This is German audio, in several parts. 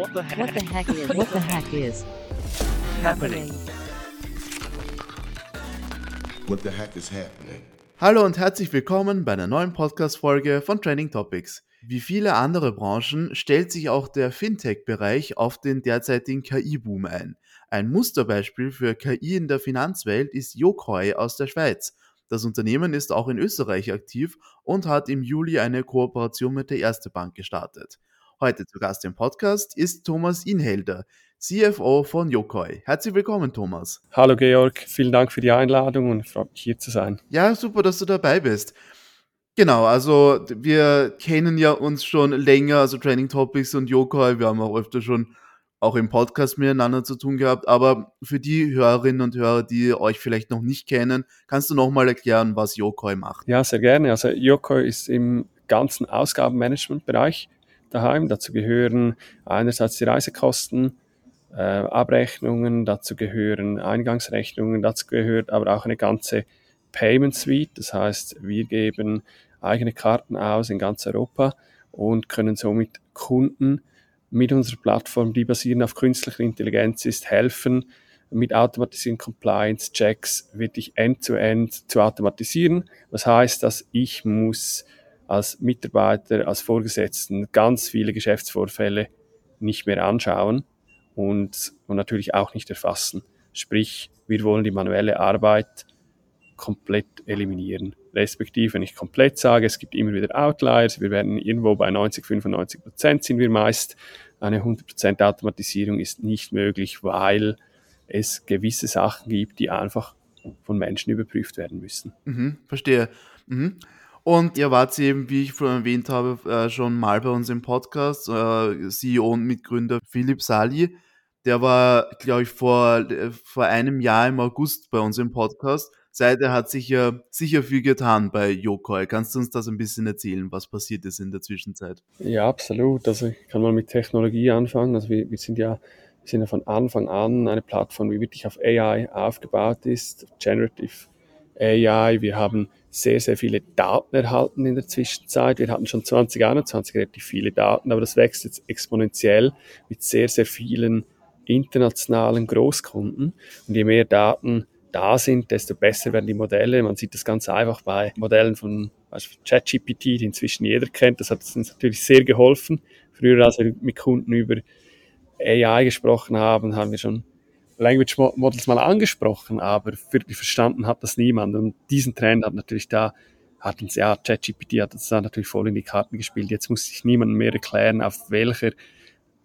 What the heck? What the heck is what the heck is happening? What the heck is happening? Hallo und herzlich willkommen bei einer neuen Podcast-Folge von Training Topics. Wie viele andere Branchen stellt sich auch der Fintech-Bereich auf den derzeitigen KI-Boom ein. Ein Musterbeispiel für KI in der Finanzwelt ist Yokoi aus der Schweiz. Das Unternehmen ist auch in Österreich aktiv und hat im Juli eine Kooperation mit der Erste Bank gestartet. Heute zu Gast im Podcast ist Thomas Inhelder, CFO von Yokoi. Herzlich willkommen, Thomas. Hallo Georg, vielen Dank für die Einladung und ich freue mich hier zu sein. Ja, super, dass du dabei bist. Genau, also wir kennen ja uns schon länger, also Training Topics und Yokoi, wir haben auch öfter schon auch im Podcast miteinander zu tun gehabt, aber für die Hörerinnen und Hörer, die euch vielleicht noch nicht kennen, kannst du nochmal erklären, was Yokoi macht? Ja, sehr gerne. Also Yokoi ist im ganzen Ausgabenmanagementbereich daheim. Dazu gehören einerseits die Reisekosten, äh, Abrechnungen, dazu gehören Eingangsrechnungen, dazu gehört aber auch eine ganze Payment Suite. Das heißt, wir geben eigene Karten aus in ganz Europa und können somit Kunden mit unserer Plattform, die basieren auf künstlicher Intelligenz ist, helfen, mit automatisierten Compliance-Checks wirklich end-to-end -end zu automatisieren. Was heißt, dass ich muss als Mitarbeiter, als Vorgesetzten ganz viele Geschäftsvorfälle nicht mehr anschauen und, und natürlich auch nicht erfassen. Sprich, wir wollen die manuelle Arbeit komplett eliminieren. Respektive, wenn ich komplett sage, es gibt immer wieder Outliers, wir werden irgendwo bei 90, 95 Prozent sind wir meist. Eine 100 Prozent Automatisierung ist nicht möglich, weil es gewisse Sachen gibt, die einfach von Menschen überprüft werden müssen. Mhm, verstehe. Mhm. Und ihr wart eben, wie ich vorhin erwähnt habe, äh, schon mal bei uns im Podcast, äh, CEO und Mitgründer Philipp Sali. Der war, glaube ich, vor, vor einem Jahr im August bei uns im Podcast. Seither hat sich ja sicher viel getan bei Yokoi. Kannst du uns das ein bisschen erzählen, was passiert ist in der Zwischenzeit? Ja, absolut. Also ich kann mal mit Technologie anfangen. Also wir, wir sind ja wir sind ja von Anfang an eine Plattform, die wirklich auf AI aufgebaut ist, Generative AI. Wir haben sehr, sehr viele Daten erhalten in der Zwischenzeit. Wir hatten schon 2021 relativ viele Daten, aber das wächst jetzt exponentiell mit sehr, sehr vielen internationalen Großkunden. Und je mehr Daten da sind, desto besser werden die Modelle. Man sieht das ganz einfach bei Modellen von ChatGPT, die inzwischen jeder kennt. Das hat uns natürlich sehr geholfen. Früher, als wir mit Kunden über AI gesprochen haben, haben wir schon Language Models mal angesprochen, aber wirklich verstanden hat das niemand. Und diesen Trend hat natürlich da, hat uns ja, ChatGPT hat uns da natürlich voll in die Karten gespielt. Jetzt muss sich niemand mehr erklären, auf welcher,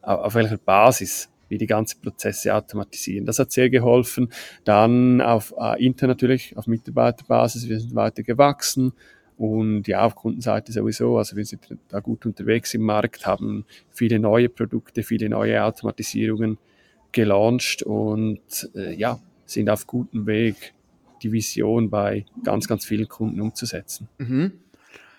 auf welcher Basis wir die ganzen Prozesse automatisieren. Das hat sehr geholfen. Dann auf äh, intern natürlich, auf Mitarbeiterbasis, wir sind weiter gewachsen. Und ja, auf Kundenseite sowieso. Also wir sind da gut unterwegs im Markt, haben viele neue Produkte, viele neue Automatisierungen gelauncht und äh, ja, sind auf gutem Weg, die Vision bei ganz, ganz vielen Kunden umzusetzen. Mhm.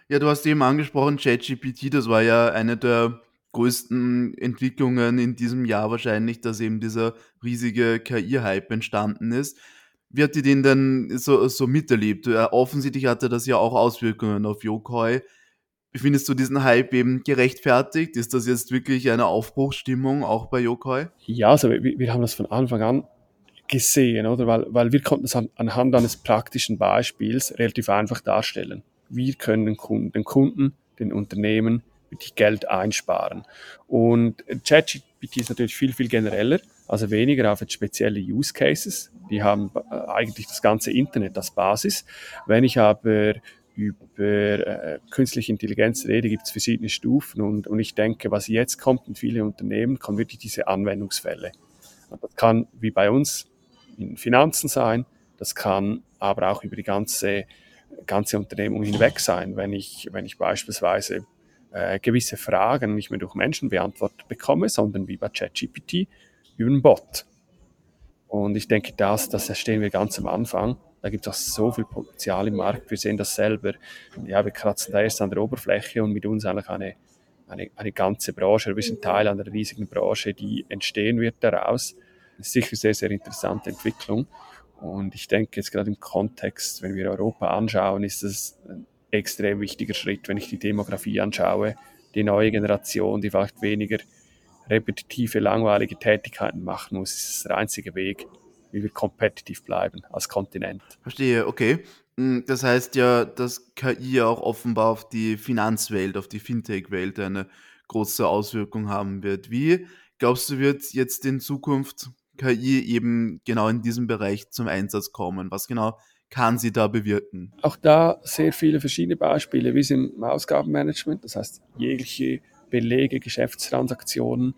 Ja, du hast eben angesprochen, ChatGPT, das war ja eine der größten Entwicklungen in diesem Jahr wahrscheinlich, dass eben dieser riesige KI-Hype entstanden ist. Wie hat die den denn so, so miterlebt? Äh, offensichtlich hatte das ja auch Auswirkungen auf Yokoi. Findest du diesen Hype eben gerechtfertigt? Ist das jetzt wirklich eine Aufbruchsstimmung auch bei Yokoi? Ja, also wir, wir haben das von Anfang an gesehen, oder? Weil, weil wir konnten es an, anhand eines praktischen Beispiels relativ einfach darstellen. Wir können den Kunden, den, Kunden, den Unternehmen wirklich Geld einsparen. Und ChatGPT ist natürlich viel, viel genereller, also weniger auf spezielle Use Cases. Die haben äh, eigentlich das ganze Internet als Basis. Wenn ich aber über äh, künstliche Intelligenz rede, gibt es verschiedene Stufen und, und ich denke, was jetzt kommt in viele Unternehmen, kommen wirklich diese Anwendungsfälle. Und das kann wie bei uns in Finanzen sein, das kann aber auch über die ganze, ganze Unternehmung hinweg sein, wenn ich, wenn ich beispielsweise äh, gewisse Fragen nicht mehr durch Menschen beantwortet bekomme, sondern wie bei ChatGPT über einen Bot. Und ich denke, das, das stehen wir ganz am Anfang. Da gibt es auch so viel Potenzial im Markt. Wir sehen das selber. Ja, wir kratzen da erst an der Oberfläche und mit uns eigentlich eine, eine, eine ganze Branche. Wir sind Teil einer riesigen Branche, die entstehen wird daraus. Das ist sicher sehr, sehr interessante Entwicklung. Und ich denke jetzt gerade im Kontext, wenn wir Europa anschauen, ist das ein extrem wichtiger Schritt, wenn ich die Demografie anschaue. Die neue Generation, die vielleicht weniger repetitive, langweilige Tätigkeiten machen muss, ist der einzige Weg, wie wir kompetitiv bleiben als Kontinent. Verstehe, okay. Hm, das heißt ja, dass KI auch offenbar auf die Finanzwelt, auf die Fintech-Welt eine große Auswirkung haben wird. Wie glaubst du, wird jetzt in Zukunft KI eben genau in diesem Bereich zum Einsatz kommen? Was genau kann sie da bewirken? Auch da sehr viele verschiedene Beispiele, wie es im Ausgabenmanagement, das heißt jegliche Belege, Geschäftstransaktionen,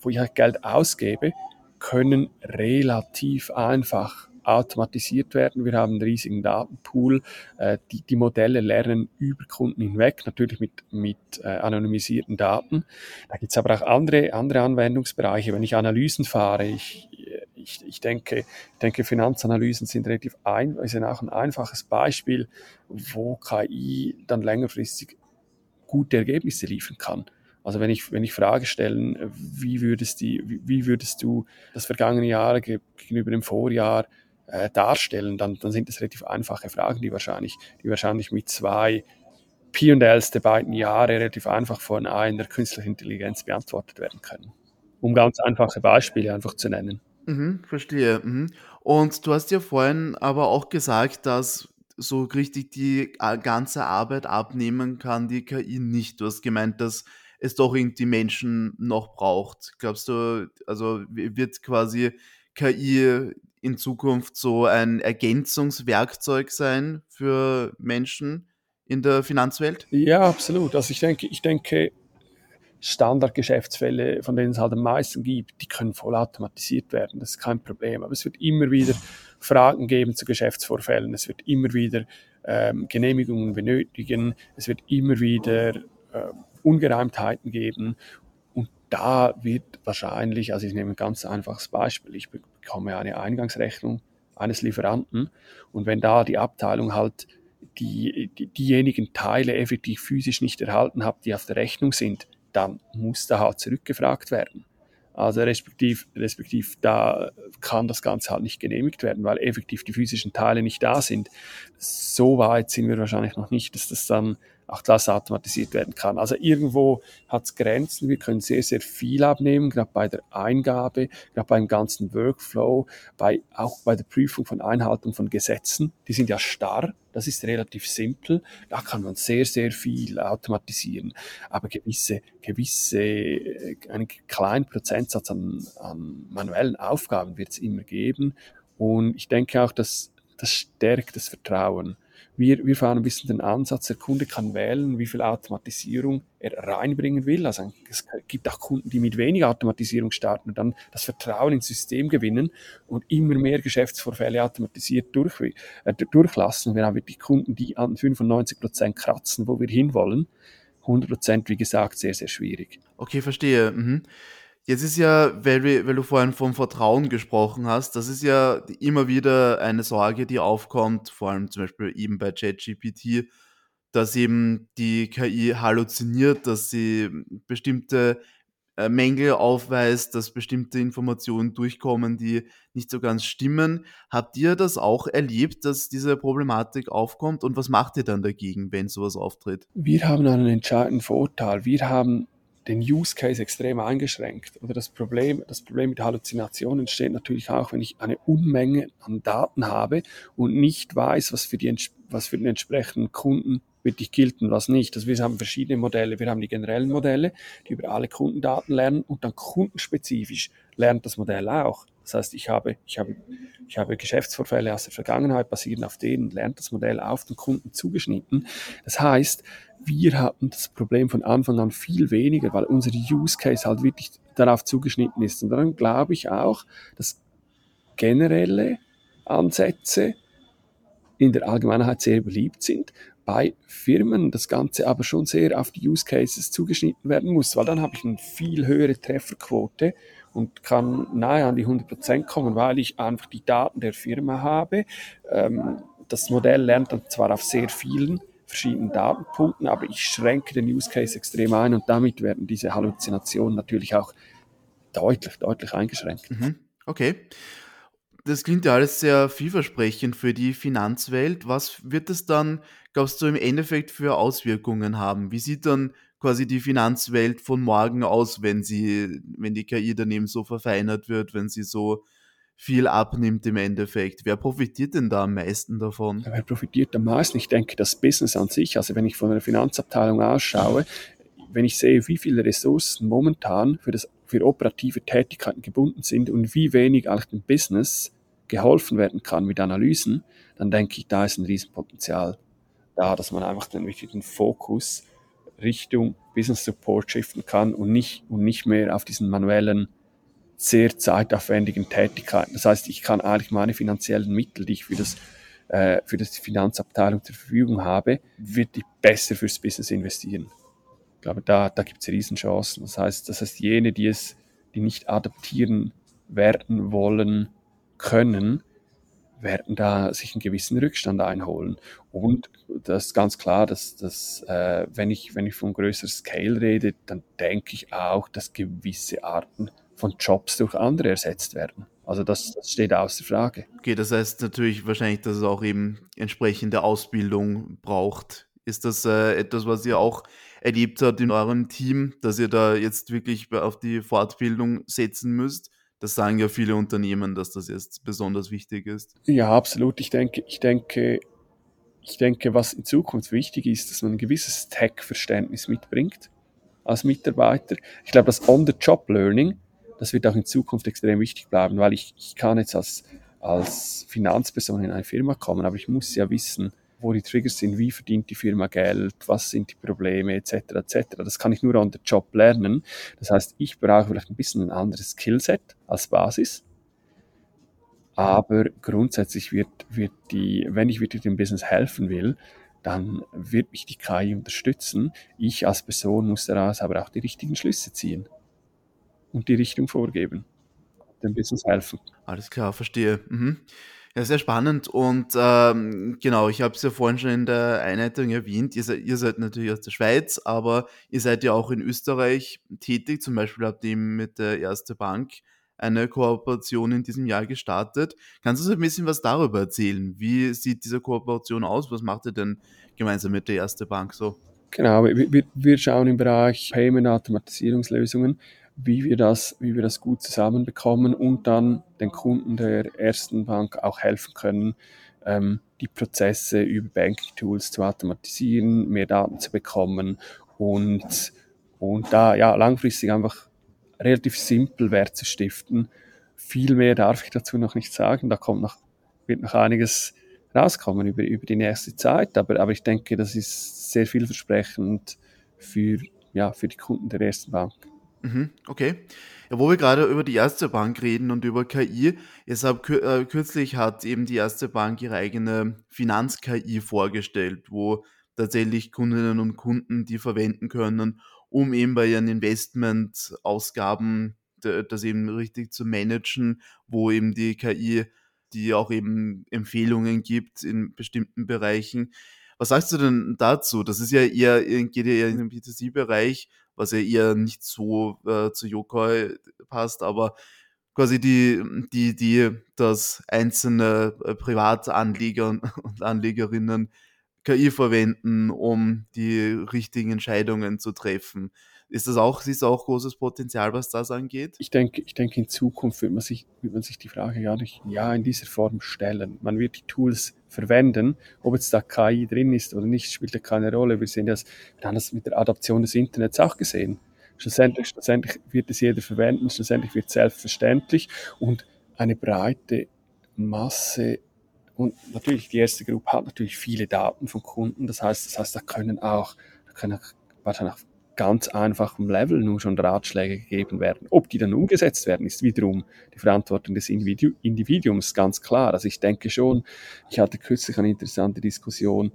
wo ich halt Geld ausgebe, können relativ einfach automatisiert werden. Wir haben einen riesigen Datenpool. Äh, die, die Modelle lernen über Kunden hinweg, natürlich mit, mit äh, anonymisierten Daten. Da gibt es aber auch andere, andere Anwendungsbereiche. Wenn ich Analysen fahre, ich, ich, ich, denke, ich denke, Finanzanalysen sind relativ ein, sind auch ein einfaches Beispiel, wo KI dann längerfristig gute Ergebnisse liefern kann. Also wenn ich, wenn ich Frage stellen, wie würdest, die, wie würdest du das vergangene Jahr gegenüber dem Vorjahr äh, darstellen, dann, dann sind das relativ einfache Fragen, die wahrscheinlich, die wahrscheinlich mit zwei P&Ls der beiden Jahre relativ einfach von einer künstlichen Intelligenz beantwortet werden können. Um ganz einfache Beispiele einfach zu nennen. Mhm, verstehe. Mhm. Und du hast ja vorhin aber auch gesagt, dass so richtig die äh, ganze Arbeit abnehmen kann die KI nicht. Du hast gemeint, dass es doch irgendwie Menschen noch braucht. Glaubst du, also wird quasi KI in Zukunft so ein Ergänzungswerkzeug sein für Menschen in der Finanzwelt? Ja, absolut. Also ich denke, ich denke, Standardgeschäftsfälle, von denen es halt am meisten gibt, die können voll automatisiert werden. Das ist kein Problem. Aber es wird immer wieder Fragen geben zu Geschäftsvorfällen. Es wird immer wieder ähm, Genehmigungen benötigen. Es wird immer wieder äh, Ungereimtheiten geben. Und da wird wahrscheinlich, also ich nehme ein ganz einfaches Beispiel, ich bekomme eine Eingangsrechnung eines Lieferanten und wenn da die Abteilung halt die, die, diejenigen Teile effektiv physisch nicht erhalten hat, die auf der Rechnung sind, dann muss da halt zurückgefragt werden. Also respektiv, respektiv da kann das Ganze halt nicht genehmigt werden, weil effektiv die physischen Teile nicht da sind. So weit sind wir wahrscheinlich noch nicht, dass das dann auch das automatisiert werden kann. Also irgendwo hat es Grenzen. Wir können sehr, sehr viel abnehmen, gerade bei der Eingabe, gerade beim ganzen Workflow, bei, auch bei der Prüfung von Einhaltung von Gesetzen. Die sind ja starr. Das ist relativ simpel. Da kann man sehr, sehr viel automatisieren. Aber gewisse, gewisse, äh, einen kleinen Prozentsatz an, an manuellen Aufgaben wird es immer geben. Und ich denke auch, dass das stärkt das Vertrauen. Wir, wir fahren ein bisschen den Ansatz, der Kunde kann wählen, wie viel Automatisierung er reinbringen will. Also es gibt auch Kunden, die mit wenig Automatisierung starten und dann das Vertrauen ins System gewinnen und immer mehr Geschäftsvorfälle automatisiert durch, äh, durchlassen. Wir haben wirklich Kunden, die an 95 Prozent kratzen, wo wir hinwollen. 100 Prozent, wie gesagt, sehr, sehr schwierig. Okay, verstehe. Mhm. Jetzt ist ja, weil, weil du vorhin vom Vertrauen gesprochen hast, das ist ja immer wieder eine Sorge, die aufkommt, vor allem zum Beispiel eben bei ChatGPT, dass eben die KI halluziniert, dass sie bestimmte äh, Mängel aufweist, dass bestimmte Informationen durchkommen, die nicht so ganz stimmen. Habt ihr das auch erlebt, dass diese Problematik aufkommt und was macht ihr dann dagegen, wenn sowas auftritt? Wir haben einen entscheidenden Vorteil. Wir haben den Use Case extrem eingeschränkt. Oder das Problem, das Problem mit Halluzinationen entsteht natürlich auch, wenn ich eine Unmenge an Daten habe und nicht weiß, was für, die, was für den entsprechenden Kunden wirklich gilt und was nicht. Also wir haben verschiedene Modelle. Wir haben die generellen Modelle, die über alle Kundendaten lernen und dann kundenspezifisch lernt das Modell auch. Das heißt, ich habe, ich habe, ich habe Geschäftsvorfälle aus der Vergangenheit, basierend auf denen lernt das Modell auf den Kunden zugeschnitten. Das heißt, wir hatten das Problem von Anfang an viel weniger, weil unser Use Case halt wirklich darauf zugeschnitten ist. Und dann glaube ich auch, dass generelle Ansätze in der Allgemeinheit sehr beliebt sind, bei Firmen das Ganze aber schon sehr auf die Use Cases zugeschnitten werden muss, weil dann habe ich eine viel höhere Trefferquote und kann nahe an die 100% kommen, weil ich einfach die Daten der Firma habe. Ähm, das Modell lernt dann zwar auf sehr vielen verschiedenen Datenpunkten, aber ich schränke den Use Case extrem ein und damit werden diese Halluzinationen natürlich auch deutlich, deutlich eingeschränkt. Mhm. Okay. Das klingt ja alles sehr vielversprechend für die Finanzwelt. Was wird es dann, glaubst du, im Endeffekt für Auswirkungen haben? Wie sieht dann quasi die Finanzwelt von morgen aus, wenn sie, wenn die KI daneben so verfeinert wird, wenn sie so viel abnimmt im Endeffekt. Wer profitiert denn da am meisten davon? Wer profitiert am meisten? Ich denke, das Business an sich, also wenn ich von einer Finanzabteilung ausschaue, wenn ich sehe, wie viele Ressourcen momentan für, das, für operative Tätigkeiten gebunden sind und wie wenig eigentlich dem Business geholfen werden kann mit Analysen, dann denke ich, da ist ein Riesenpotenzial da, dass man einfach den wichtigen Fokus Richtung Business Support shiften kann und nicht, und nicht mehr auf diesen manuellen, sehr zeitaufwendigen Tätigkeiten. Das heißt, ich kann eigentlich meine finanziellen Mittel, die ich für das äh, für das Finanzabteilung zur Verfügung habe, wird die besser fürs Business investieren. Ich glaube, da, da gibt es Riesenchancen. Das heißt, das heißt, jene, die es, die nicht adaptieren werden wollen können, werden da sich einen gewissen Rückstand einholen. Und das ist ganz klar, dass, dass äh, wenn, ich, wenn ich von größerer Scale rede, dann denke ich auch, dass gewisse Arten von Jobs durch andere ersetzt werden. Also das, das steht außer Frage. Okay, das heißt natürlich wahrscheinlich, dass es auch eben entsprechende Ausbildung braucht. Ist das äh, etwas, was ihr auch erlebt habt in eurem Team, dass ihr da jetzt wirklich auf die Fortbildung setzen müsst? Das sagen ja viele Unternehmen, dass das jetzt besonders wichtig ist. Ja, absolut. Ich denke, ich denke, ich denke, was in Zukunft wichtig ist, dass man ein gewisses Tech-Verständnis mitbringt als Mitarbeiter. Ich glaube, das On-the-Job-Learning, das wird auch in Zukunft extrem wichtig bleiben, weil ich, ich kann jetzt als, als Finanzperson in eine Firma kommen, aber ich muss ja wissen, wo die Triggers sind, wie verdient die Firma Geld, was sind die Probleme etc. etc. Das kann ich nur an der Job lernen. Das heißt, ich brauche vielleicht ein bisschen ein anderes Skillset als Basis. Aber grundsätzlich wird, wird die, wenn ich wirklich dem Business helfen will, dann wird mich die KI unterstützen. Ich als Person muss daraus aber auch die richtigen Schlüsse ziehen und die Richtung vorgeben, dem Business helfen. Alles klar, verstehe. Mhm. Ja, sehr spannend und ähm, genau, ich habe es ja vorhin schon in der Einleitung erwähnt, ihr seid, ihr seid natürlich aus der Schweiz, aber ihr seid ja auch in Österreich tätig, zum Beispiel habt ihr mit der Erste Bank eine Kooperation in diesem Jahr gestartet. Kannst du uns ein bisschen was darüber erzählen? Wie sieht diese Kooperation aus? Was macht ihr denn gemeinsam mit der Erste Bank so? Genau, wir, wir schauen im Bereich Payment-Automatisierungslösungen wie wir das, wie wir das gut zusammenbekommen und dann den Kunden der ersten Bank auch helfen können, ähm, die Prozesse über Banking Tools zu automatisieren, mehr Daten zu bekommen und, und da ja langfristig einfach relativ simpel Wert zu stiften. Viel mehr darf ich dazu noch nicht sagen. Da kommt noch, wird noch einiges rauskommen über, über die nächste Zeit. Aber, aber ich denke, das ist sehr vielversprechend für, ja, für die Kunden der ersten Bank. Mhm, okay. Ja, wo wir gerade über die Erste Bank reden und über KI, deshalb äh, kürzlich hat eben die Erste Bank ihre eigene Finanz-KI vorgestellt, wo tatsächlich Kundinnen und Kunden die verwenden können, um eben bei ihren Investmentausgaben das eben richtig zu managen, wo eben die KI, die auch eben Empfehlungen gibt in bestimmten Bereichen. Was sagst du denn dazu? Das ist ja eher, geht ja eher in den B2C-Bereich was ja eher nicht so äh, zu Yokoi passt, aber quasi die, die, die, dass einzelne äh, Privatanleger und Anlegerinnen KI verwenden, um die richtigen Entscheidungen zu treffen. Ist das auch, siehst du auch großes Potenzial, was das angeht? Ich denke, ich denke in Zukunft wird man sich, wird man sich die Frage gar nicht ja in dieser Form stellen. Man wird die Tools verwenden. Ob jetzt da KI drin ist oder nicht, spielt ja keine Rolle. Wir sehen das, wir haben das mit der Adaption des Internets auch gesehen. Schlussendlich, schlussendlich wird es jeder verwenden, schlussendlich wird es selbstverständlich und eine breite Masse und natürlich die erste Gruppe hat natürlich viele Daten von Kunden. Das heißt, das heißt, da können auch, da können wahrscheinlich ganz einfachem Level nur schon Ratschläge gegeben werden. Ob die dann umgesetzt werden, ist wiederum die Verantwortung des Individu Individuums, ganz klar. Also ich denke schon, ich hatte kürzlich eine interessante Diskussion,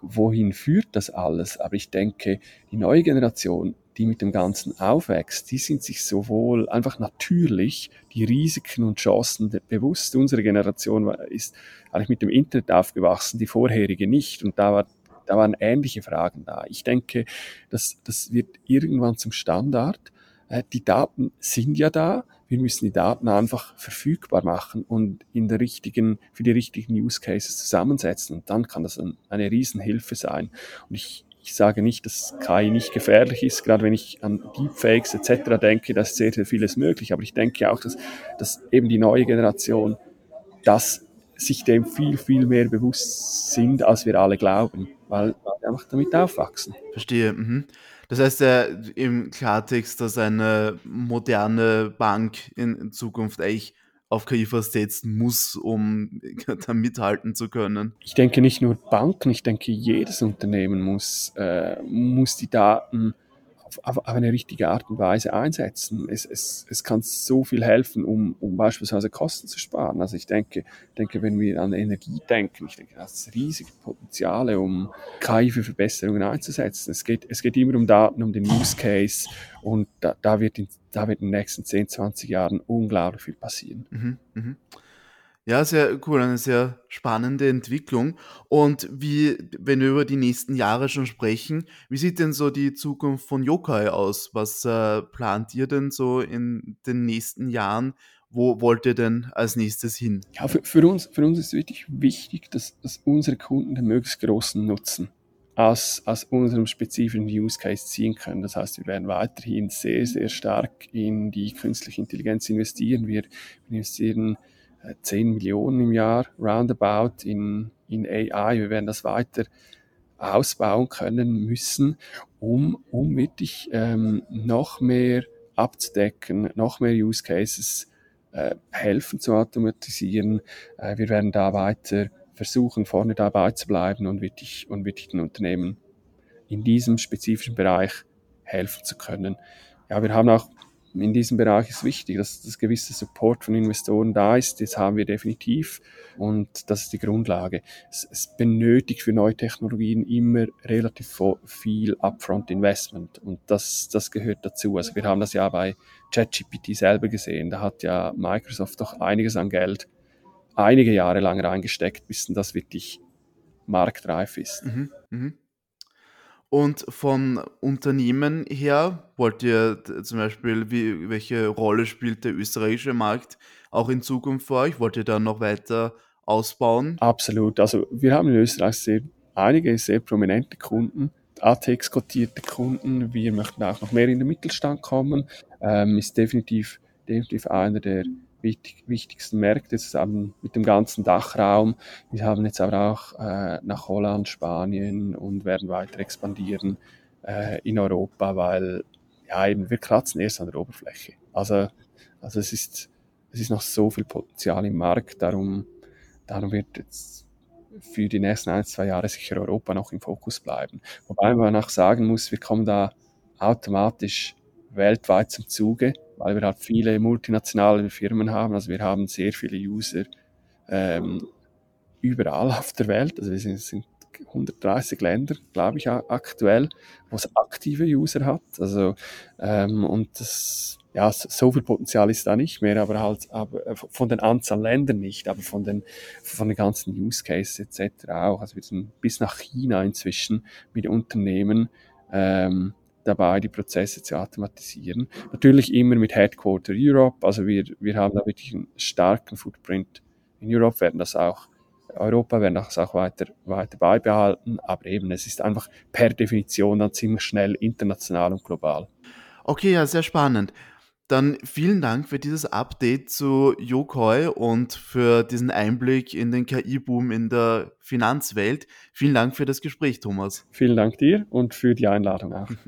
wohin führt das alles? Aber ich denke, die neue Generation, die mit dem Ganzen aufwächst, die sind sich sowohl einfach natürlich die Risiken und Chancen bewusst. Unsere Generation ist eigentlich mit dem Internet aufgewachsen, die vorherige nicht. Und da war da waren ähnliche Fragen da. Ich denke, das, das wird irgendwann zum Standard. Äh, die Daten sind ja da. Wir müssen die Daten einfach verfügbar machen und in der richtigen, für die richtigen Use Cases zusammensetzen. Und dann kann das eine Riesenhilfe sein. Und ich, ich sage nicht, dass KI nicht gefährlich ist, gerade wenn ich an Deepfakes etc. denke, da ist sehr, sehr vieles möglich. Aber ich denke auch, dass, dass eben die neue Generation das sich dem viel, viel mehr bewusst sind, als wir alle glauben, weil wir einfach damit aufwachsen. Verstehe. Mhm. Das heißt ja im Klartext, dass eine moderne Bank in, in Zukunft eigentlich auf KI versetzen muss, um da mithalten zu können. Ich denke nicht nur Banken, ich denke jedes Unternehmen muss, äh, muss die Daten auf, eine richtige Art und Weise einsetzen. Es, es, es kann so viel helfen, um, um beispielsweise Kosten zu sparen. Also ich denke, denke, wenn wir an Energie denken, ich denke, das ist riesige Potenziale, um KI für Verbesserungen einzusetzen. Es geht, es geht immer um Daten, um den Use Case und da, da, wird, in, da wird in den nächsten 10, 20 Jahren unglaublich viel passieren. Mhm, mh. Ja, sehr cool, eine sehr spannende Entwicklung. Und wie, wenn wir über die nächsten Jahre schon sprechen, wie sieht denn so die Zukunft von Yokai aus? Was äh, plant ihr denn so in den nächsten Jahren? Wo wollt ihr denn als nächstes hin? Ja, für, für uns, für uns ist wirklich wichtig, dass, dass unsere Kunden den möglichst großen Nutzen aus, aus unserem spezifischen Use Case ziehen können. Das heißt, wir werden weiterhin sehr, sehr stark in die künstliche Intelligenz investieren. Wir investieren 10 Millionen im Jahr roundabout in, in AI. Wir werden das weiter ausbauen können müssen, um, um wirklich ähm, noch mehr abzudecken, noch mehr Use Cases äh, helfen zu automatisieren. Äh, wir werden da weiter versuchen, vorne dabei zu bleiben und wirklich, und wirklich den Unternehmen in diesem spezifischen Bereich helfen zu können. Ja, wir haben auch in diesem Bereich ist wichtig, dass das gewisse Support von Investoren da ist. Das haben wir definitiv und das ist die Grundlage. Es, es benötigt für neue Technologien immer relativ viel Upfront Investment und das, das gehört dazu. Also wir haben das ja bei ChatGPT selber gesehen. Da hat ja Microsoft doch einiges an Geld einige Jahre lang reingesteckt, bis das wirklich marktreif ist. Mhm, mh. Und von Unternehmen her wollt ihr zum Beispiel, wie, welche Rolle spielt der österreichische Markt auch in Zukunft für euch? Wollt ihr da noch weiter ausbauen? Absolut. Also wir haben in Österreich sehr, einige sehr prominente Kunden, ATX-kotierte Kunden. Wir möchten auch noch mehr in den Mittelstand kommen. Ähm, ist definitiv, definitiv einer der wichtig, wichtigsten Märkte zusammen mit dem ganzen Dachraum. Wir haben jetzt aber auch äh, nach Holland, Spanien und werden weiter expandieren äh, in Europa, weil ja eben wir kratzen erst an der Oberfläche. Also, also es ist es ist noch so viel Potenzial im Markt, darum, darum wird jetzt für die nächsten ein, zwei Jahre sicher Europa noch im Fokus bleiben. Wobei man auch sagen muss, wir kommen da automatisch weltweit zum Zuge weil wir halt viele multinationale Firmen haben. Also wir haben sehr viele User ähm, überall auf der Welt. Also wir sind, sind 130 Länder, glaube ich, aktuell, wo es aktive User hat. Also ähm, und das ja, so viel Potenzial ist da nicht mehr, aber halt aber äh, von den Anzahl Ländern nicht, aber von den, von den ganzen Use Cases etc. auch. Also wir sind bis nach China inzwischen mit Unternehmen, ähm, dabei, die Prozesse zu automatisieren. Natürlich immer mit Headquarter Europe, also wir, wir haben da wirklich einen starken Footprint in Europe, werden das auch, Europa werden das auch weiter, weiter beibehalten, aber eben, es ist einfach per Definition dann ziemlich schnell international und global. Okay, ja, sehr spannend. Dann vielen Dank für dieses Update zu Yokoi und für diesen Einblick in den KI-Boom in der Finanzwelt. Vielen Dank für das Gespräch, Thomas. Vielen Dank dir und für die Einladung auch.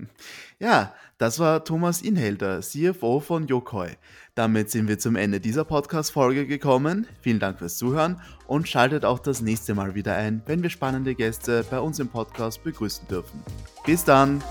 Ja, das war Thomas Inhelder, CFO von Yokoi. Damit sind wir zum Ende dieser Podcast-Folge gekommen. Vielen Dank fürs Zuhören und schaltet auch das nächste Mal wieder ein, wenn wir spannende Gäste bei uns im Podcast begrüßen dürfen. Bis dann!